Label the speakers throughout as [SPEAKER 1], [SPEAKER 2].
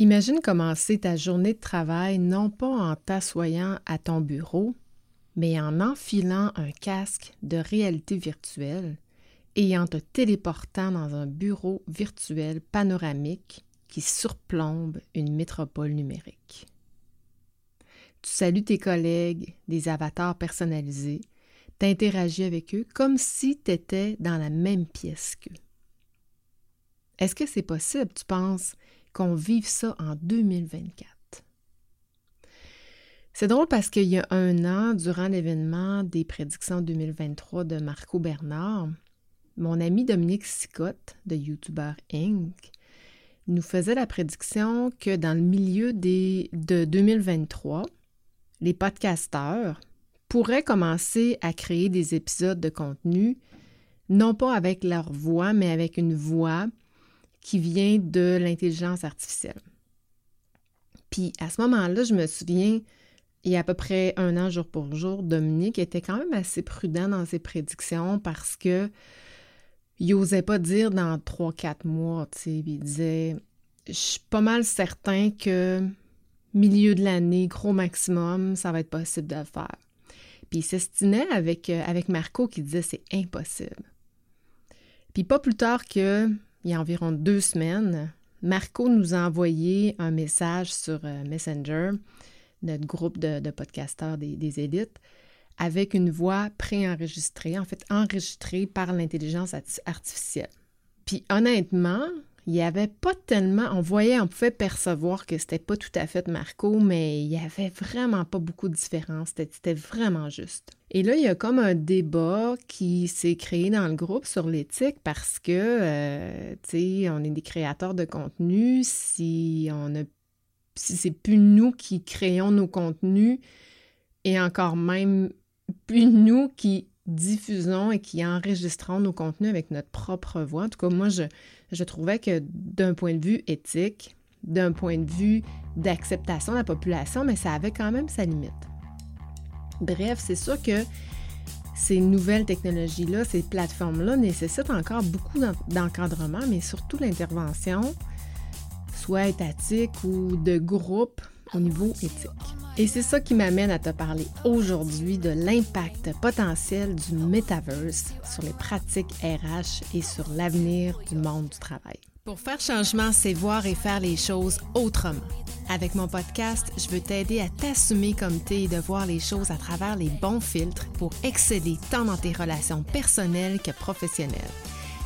[SPEAKER 1] Imagine commencer ta journée de travail non pas en t'assoyant à ton bureau, mais en enfilant un casque de réalité virtuelle et en te téléportant dans un bureau virtuel panoramique qui surplombe une métropole numérique. Tu salues tes collègues, des avatars personnalisés, t'interagis avec eux comme si tu étais dans la même pièce qu'eux. Est-ce que c'est possible, tu penses, qu'on vive ça en 2024. C'est drôle parce qu'il y a un an, durant l'événement des prédictions 2023 de Marco Bernard, mon ami Dominique Sicotte de YouTuber Inc. nous faisait la prédiction que dans le milieu des, de 2023, les podcasteurs pourraient commencer à créer des épisodes de contenu, non pas avec leur voix, mais avec une voix qui vient de l'intelligence artificielle. Puis à ce moment-là, je me souviens, il y a à peu près un an jour pour jour, Dominique était quand même assez prudent dans ses prédictions parce que il n'osait pas dire dans trois, quatre mois, tu sais, il disait Je suis pas mal certain que milieu de l'année, gros maximum, ça va être possible de le faire. Puis il s'estinait avec, euh, avec Marco qui disait c'est impossible. Puis pas plus tard que il y a environ deux semaines, Marco nous a envoyé un message sur euh, Messenger, notre groupe de, podcasteurs des, des, élites, avec une voix préenregistrée, en fait enregistrée par l'intelligence artificielle. Puis honnêtement, il n'y avait pas tellement, on voyait, on pouvait percevoir que c'était pas tout à fait Marco, mais il n'y avait vraiment pas beaucoup de différence. C'était vraiment juste. Et là, il y a comme un débat qui s'est créé dans le groupe sur l'éthique parce que, euh, tu sais, on est des créateurs de contenu. Si on a, si c'est plus nous qui créons nos contenus et encore même plus nous qui diffusons et qui enregistrons nos contenus avec notre propre voix. En tout cas, moi, je, trouvais que d'un point de vue éthique, d'un point de vue d'acceptation de la population, mais ça avait quand même sa limite. Bref, c'est sûr que ces nouvelles technologies-là, ces plateformes-là nécessitent encore beaucoup d'encadrement, mais surtout l'intervention, soit étatique ou de groupe au niveau éthique. Et c'est ça qui m'amène à te parler aujourd'hui de l'impact potentiel du metaverse sur les pratiques RH et sur l'avenir du monde du travail. Pour faire changement, c'est voir et faire les choses autrement. Avec mon podcast, je veux t'aider à t'assumer comme t'es et de voir les choses à travers les bons filtres pour exceller tant dans tes relations personnelles que professionnelles.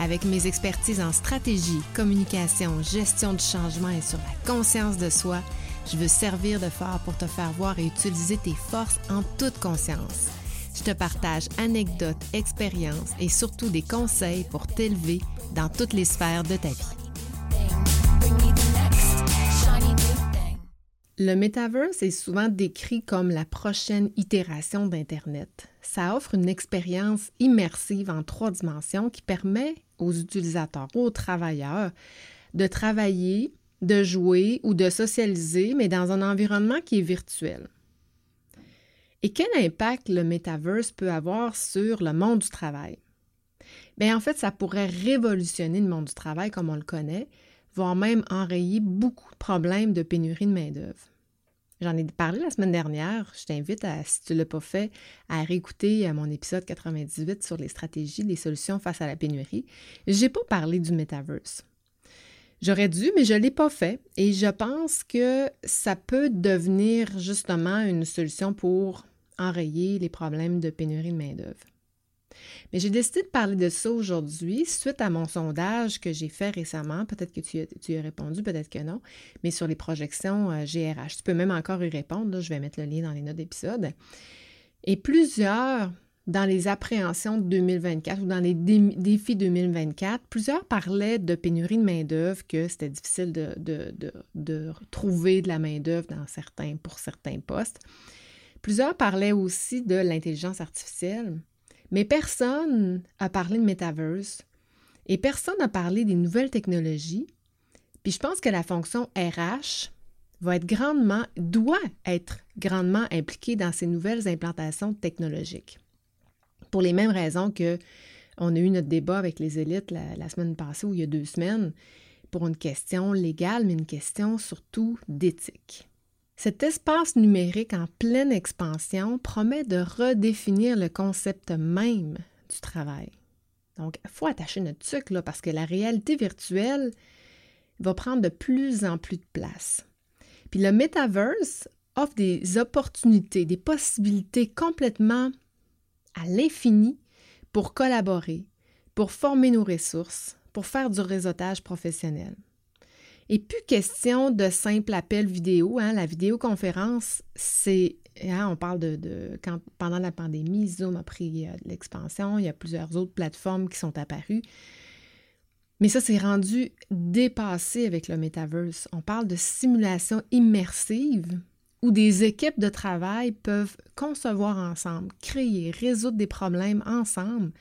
[SPEAKER 1] Avec mes expertises en stratégie, communication, gestion du changement et sur la conscience de soi, je veux servir de phare pour te faire voir et utiliser tes forces en toute conscience. Je te partage anecdotes, expériences et surtout des conseils pour t'élever dans toutes les sphères de ta vie. Le metaverse est souvent décrit comme la prochaine itération d'Internet. Ça offre une expérience immersive en trois dimensions qui permet aux utilisateurs, aux travailleurs, de travailler de jouer ou de socialiser, mais dans un environnement qui est virtuel. Et quel impact le metaverse peut avoir sur le monde du travail? Bien, en fait, ça pourrait révolutionner le monde du travail comme on le connaît, voire même enrayer beaucoup de problèmes de pénurie de main-d'œuvre. J'en ai parlé la semaine dernière. Je t'invite, si tu ne l'as pas fait, à réécouter mon épisode 98 sur les stratégies, les solutions face à la pénurie. Je n'ai pas parlé du metaverse. J'aurais dû, mais je ne l'ai pas fait. Et je pense que ça peut devenir justement une solution pour enrayer les problèmes de pénurie de main-d'œuvre. Mais j'ai décidé de parler de ça aujourd'hui suite à mon sondage que j'ai fait récemment. Peut-être que tu, as répondu, peut-être que non, mais sur les projections GRH. Euh, tu peux même encore y répondre. je vais mettre le lien dans les notes d'épisode. Et plusieurs dans les appréhensions de 2024 ou dans les défis 2024, plusieurs parlaient de pénurie de main-d'œuvre, que c'était difficile de, de, trouver de la main-d'œuvre certains, pour certains postes. Plusieurs parlaient aussi de l'intelligence artificielle, mais personne n'a parlé de metaverse et personne n'a parlé des nouvelles technologies. Puis je pense que la fonction RH va être grandement, doit être grandement impliquée dans ces nouvelles implantations technologiques pour les mêmes raisons que on a eu notre débat avec les élites la, semaine passée ou il y a deux semaines. pour une question légale, mais une question surtout d'éthique. Cet espace numérique en pleine expansion promet de redéfinir le concept même du travail. Donc, il faut attacher notre sucre là, parce que la réalité virtuelle va prendre de plus en plus de place. Puis le metaverse offre des opportunités, des possibilités complètement à l'infini pour collaborer, pour former nos ressources, pour faire du réseautage professionnel. Et plus question de simple appel vidéo. Hein, la vidéoconférence, c'est. Hein, on parle de, pendant la pandémie, Zoom a pris euh, l'expansion. Il y a plusieurs autres plateformes qui sont apparues. Mais ça, c'est rendu dépassé avec le metaverse. On parle de simulation immersive où des équipes de travail peuvent concevoir ensemble, créer, résoudre des problèmes ensemble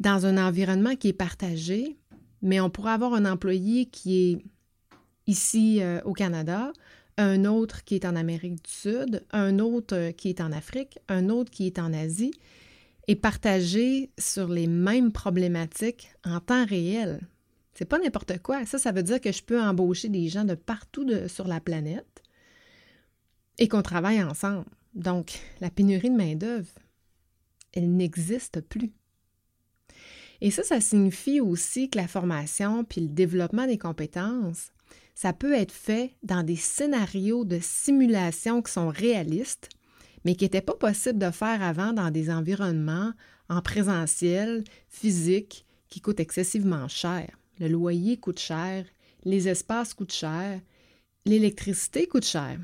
[SPEAKER 1] dans un environnement qui est partagé, mais on pourrait avoir un employé qui est ici euh, au Canada, un autre qui est en Amérique du Sud, un autre euh, qui est en Afrique, un autre qui est en Asie, et partager sur les mêmes problématiques en temps réel. C'est pas n'importe quoi. Ça, ça veut dire que je peux embaucher des gens de partout sur la planète et qu'on travaille ensemble. Donc, la pénurie de main-d'œuvre, elle n'existe plus. Et ça, ça signifie aussi que la formation puis le développement des compétences, ça peut être fait dans des scénarios de simulation qui sont réalistes, mais qui n'étaient pas possibles de faire avant dans des environnements en présentiel, physique, qui coûtent excessivement cher. Le loyer coûte cher, les espaces coûtent cher, l'électricité coûte cher.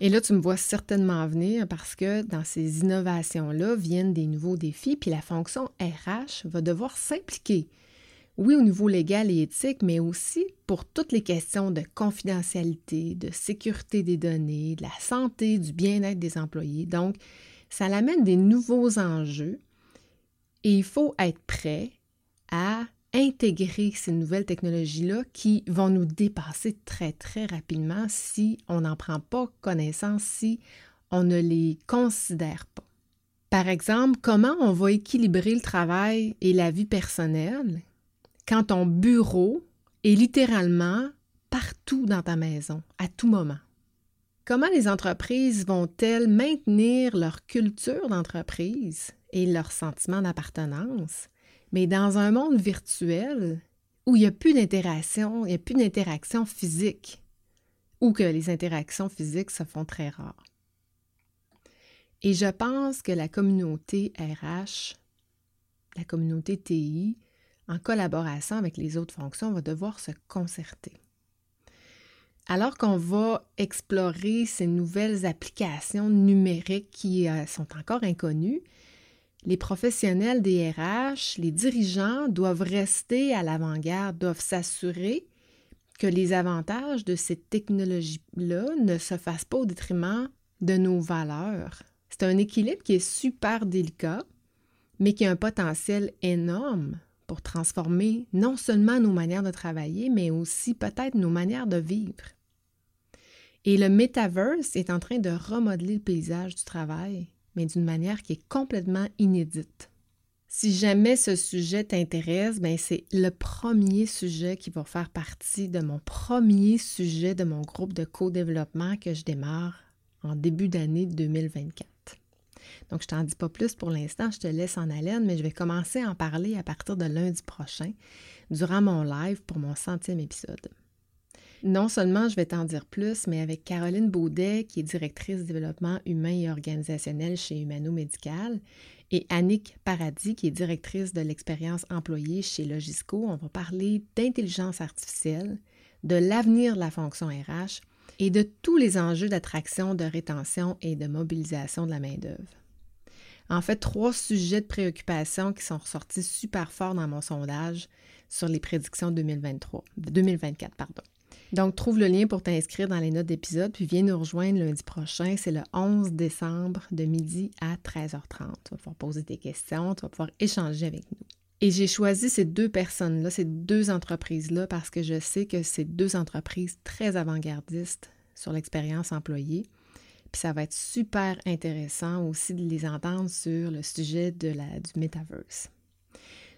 [SPEAKER 1] Et là, tu me vois certainement venir parce que dans ces innovations-là viennent des nouveaux défis, puis la fonction RH va devoir s'impliquer. Oui, au niveau légal et éthique, mais aussi pour toutes les questions de confidentialité, de sécurité des données, de la santé, du bien-être des employés. Donc, ça amène des nouveaux enjeux et il faut être prêt à intégrer ces nouvelles technologies-là qui vont nous dépasser très, très rapidement si on n'en prend pas connaissance, si on ne les considère pas. Par exemple, comment on va équilibrer le travail et la vie personnelle quand ton bureau est littéralement partout dans ta maison, à tout moment? Comment les entreprises vont-elles maintenir leur culture d'entreprise et leur sentiment d'appartenance? Mais dans un monde virtuel où il n'y a plus d'interaction, il n'y a plus d'interaction physique, ou que les interactions physiques se font très rares. Et je pense que la communauté RH, la communauté TI, en collaboration avec les autres fonctions, va devoir se concerter. Alors qu'on va explorer ces nouvelles applications numériques qui euh, sont encore inconnues, les professionnels des RH, les dirigeants doivent rester à l'avant-garde, doivent s'assurer que les avantages de cette technologie-là ne se fassent pas au détriment de nos valeurs. C'est un équilibre qui est super délicat, mais qui a un potentiel énorme pour transformer non seulement nos manières de travailler, mais aussi peut-être nos manières de vivre. Et le metaverse est en train de remodeler le paysage du travail mais d'une manière qui est complètement inédite. Si jamais ce sujet t'intéresse, ben c'est le premier sujet qui va faire partie de mon premier sujet de mon groupe de co-développement que je démarre en début d'année 2024. Donc, je t'en dis pas plus pour l'instant, je te laisse en haleine, mais je vais commencer à en parler à partir de lundi prochain, durant mon live pour mon centième épisode. Non seulement je vais t'en dire plus, mais avec Caroline Baudet, qui est directrice développement humain et organisationnel chez Humano Médical, et Annick Paradis, qui est directrice de l'expérience employée chez Logisco, on va parler d'intelligence artificielle, de l'avenir de la fonction RH et de tous les enjeux d'attraction, de rétention et de mobilisation de la main-d'œuvre. En fait, trois sujets de préoccupation qui sont ressortis super forts dans mon sondage sur les prédictions 2023, 2024. Pardon. Donc, trouve le lien pour t'inscrire dans les notes d'épisode, puis viens nous rejoindre lundi prochain. C'est le 11 décembre de midi à 13h30. Tu vas pouvoir poser des questions, tu vas pouvoir échanger avec nous. Et j'ai choisi ces deux personnes-là, ces deux entreprises-là, parce que je sais que c'est deux entreprises très avant-gardistes sur l'expérience employée. Puis ça va être super intéressant aussi de les entendre sur le sujet de la, du metaverse.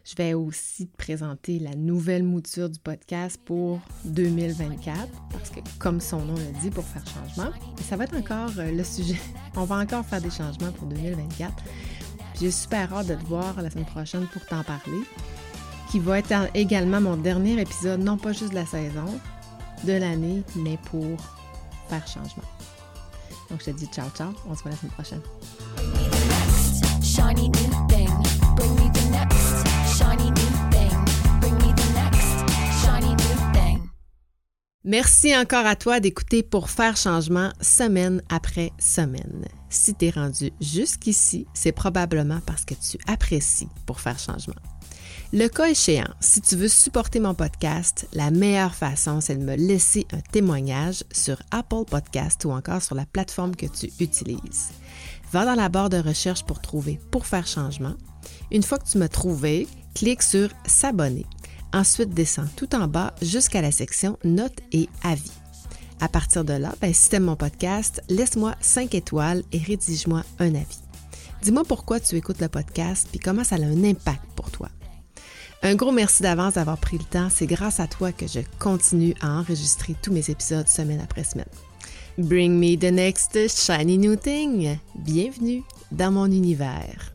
[SPEAKER 1] Je vais aussi te présenter la nouvelle mouture du podcast pour 2024, parce que comme son nom le dit, pour faire changement, ça va être encore euh, le sujet. On va encore faire des changements pour 2024. J'ai super hâte de te voir la semaine prochaine pour t'en parler, qui va être également mon dernier épisode, non pas juste de la saison, de l'année, mais pour faire changement. Donc, je te dis ciao, ciao. On se voit la semaine prochaine. Merci encore à toi d'écouter pour faire changement semaine après semaine. Si tu es rendu jusqu'ici, c'est probablement parce que tu apprécies pour faire changement. Le cas échéant, si tu veux supporter mon podcast, la meilleure façon, c'est de me laisser un témoignage sur Apple Podcast ou encore sur la plateforme que tu utilises. Va dans la barre de recherche pour trouver Pour faire changement. Une fois que tu m'as trouvé, clique sur S'abonner. Ensuite, descends tout en bas jusqu'à la section Notes et avis. À partir de là, ben, si tu aimes mon podcast, laisse-moi 5 étoiles et rédige-moi un avis. Dis-moi pourquoi tu écoutes le podcast et comment ça a un impact pour toi. Un gros merci d'avance d'avoir pris le temps. C'est grâce à toi que je continue à enregistrer tous mes épisodes semaine après semaine. Bring me the next shiny new thing. Bienvenue dans mon univers.